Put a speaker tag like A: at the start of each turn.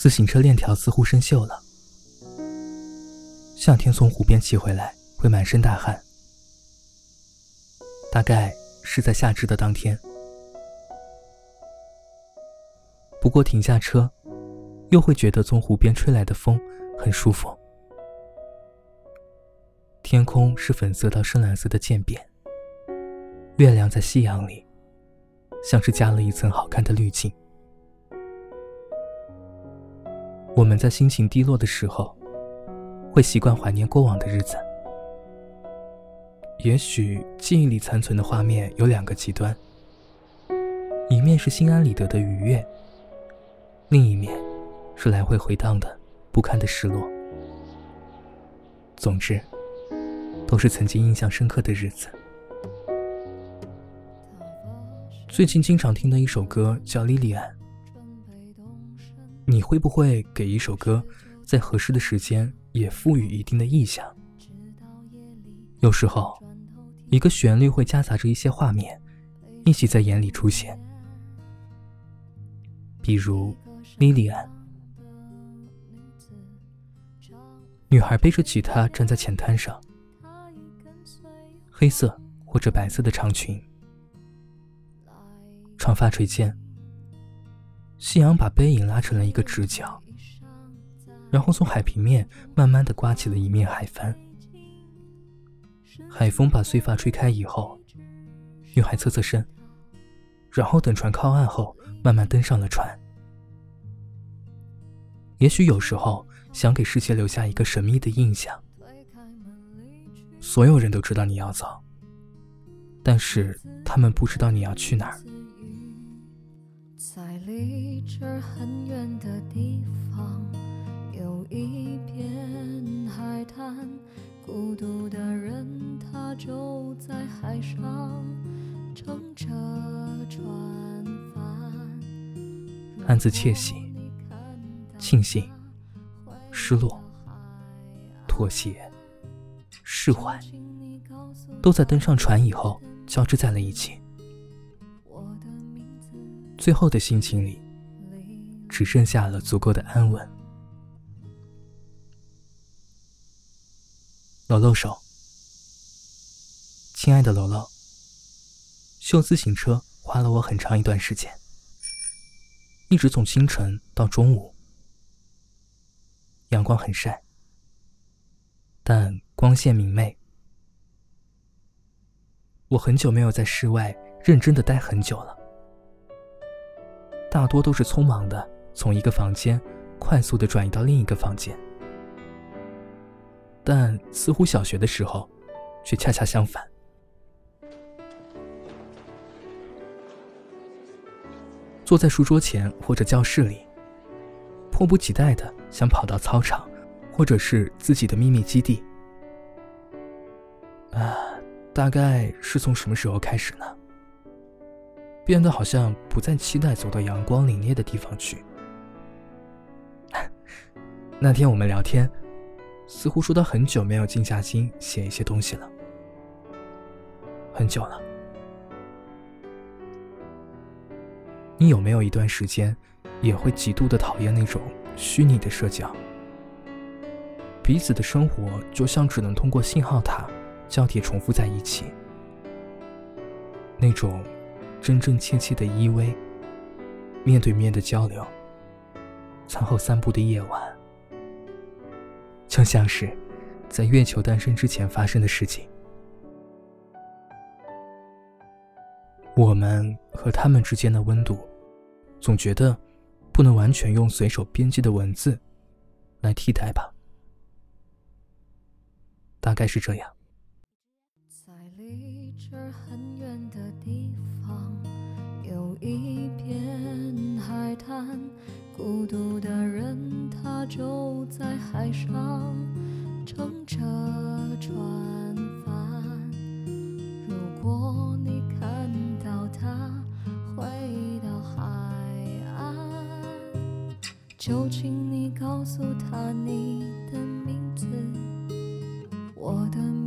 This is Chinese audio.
A: 自行车链条似乎生锈了。夏天从湖边骑回来会满身大汗，大概是在夏至的当天。不过停下车，又会觉得从湖边吹来的风很舒服。天空是粉色到深蓝色的渐变，月亮在夕阳里，像是加了一层好看的滤镜。我们在心情低落的时候。会习惯怀念过往的日子，也许记忆里残存的画面有两个极端：一面是心安理得的愉悦，另一面是来回回荡的不堪的失落。总之，都是曾经印象深刻的日子。最近经常听的一首歌叫《莉莉安》，你会不会给一首歌在合适的时间？也赋予一定的意象。有时候，一个旋律会夹杂着一些画面，一起在眼里出现。比如，莉莉安，女孩背着吉他站在浅滩上，黑色或者白色的长裙，长发垂肩，夕阳把背影拉成了一个直角。然后从海平面慢慢的刮起了一面海帆，海风把碎发吹开以后，女孩侧侧身，然后等船靠岸后，慢慢登上了船。也许有时候想给世界留下一个神秘的印象，所有人都知道你要走，但是他们不知道你要去哪儿。在离这儿很远的地方。有一片海滩，孤独的人他就在海上乘着船帆。暗自窃喜、庆幸、失落、妥协、释怀，都在登上船以后交织在了一起。最后的心情里，只剩下了足够的安稳。楼楼手，亲爱的楼楼，修自行车花了我很长一段时间，一直从清晨到中午，阳光很晒，但光线明媚。我很久没有在室外认真的待很久了，大多都是匆忙的从一个房间快速的转移到另一个房间。但似乎小学的时候，却恰恰相反。坐在书桌前或者教室里，迫不及待的想跑到操场，或者是自己的秘密基地。啊，大概是从什么时候开始呢？变得好像不再期待走到阳光凛冽的地方去。那天我们聊天。似乎说到很久没有静下心写一些东西了，很久了。你有没有一段时间，也会极度的讨厌那种虚拟的社交？彼此的生活就像只能通过信号塔交叠重复在一起，那种真真切切的依偎、面对面的交流、餐后散步的夜晚。就像是在月球诞生之前发生的事情。我们和他们之间的温度，总觉得不能完全用随手编辑的文字来替代吧？大概是这样。在离这儿很远的地方，有一片海滩。孤独的人，他就在海上乘着船帆。如果你看到他回到海岸，就请你告诉他你的名字，我的名。